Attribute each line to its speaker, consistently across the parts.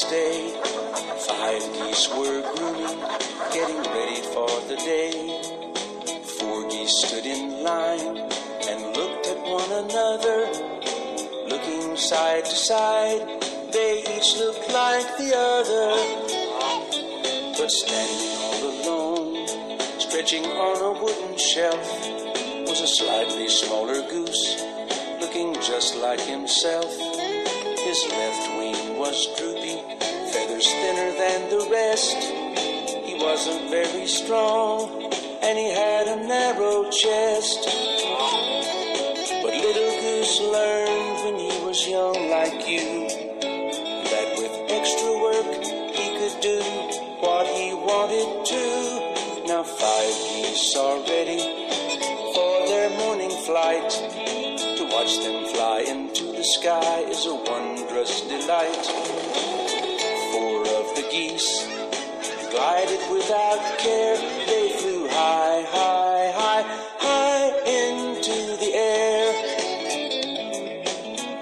Speaker 1: five geese were grooming, getting ready for the day. Four geese stood in line and looked at one another, looking side to side. They each looked like the other, but standing all alone, stretching on a wooden shelf, was a slightly smaller goose, looking just like himself. His left wing was droopy, feathers thinner than the rest. He wasn't very strong, and he had a narrow chest. But little goose learned when he was young like you that with extra work he could do what he wanted to. Now five geese are ready for their morning flight. To watch them fly into the sky is a wondrous delight. Four of the geese glided without care. They flew high, high, high, high into the air.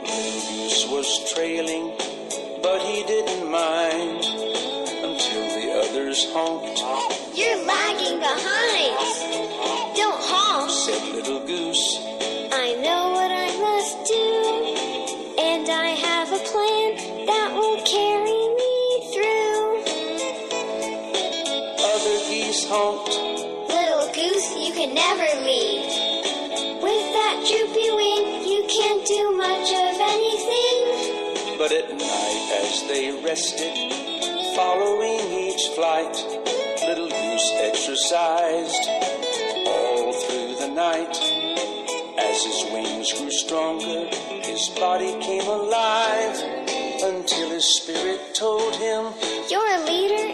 Speaker 1: Little goose was trailing, but he didn't mind until the others honked.
Speaker 2: You're lagging behind. Don't honk.
Speaker 1: Said little goose, honked.
Speaker 2: Little goose, you can never lead. With that droopy wing, you can't do much of anything.
Speaker 1: But at night, as they rested, following each flight, little goose exercised all through the night. As his wings grew stronger, his body came alive until his spirit told him.
Speaker 2: You're a leader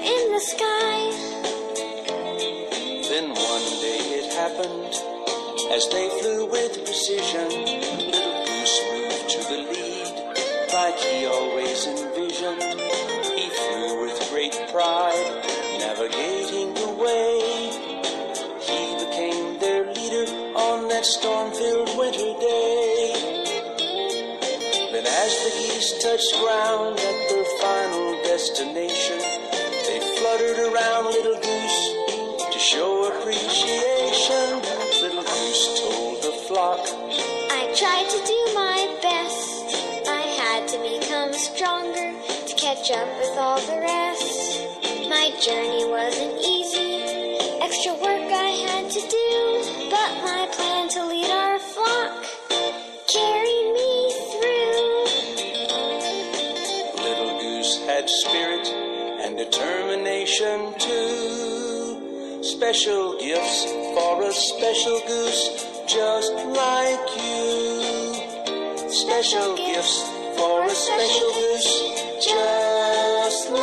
Speaker 1: happened, as they flew with precision, little goose moved to the lead, like he always envisioned. He flew with great pride, navigating the way. He became their leader on that storm-filled winter day. Then as the geese touched ground at their final destination, they fluttered around little goose to show appreciation. Little goose told the flock,
Speaker 2: I tried to do my best. I had to become stronger to catch up with all the rest. My journey wasn't easy, extra work I had to do, but my plan to lead our flock carried me through.
Speaker 1: little goose had spirit and determination too. Special gifts for a special goose just like you. Special gifts for a special goose just like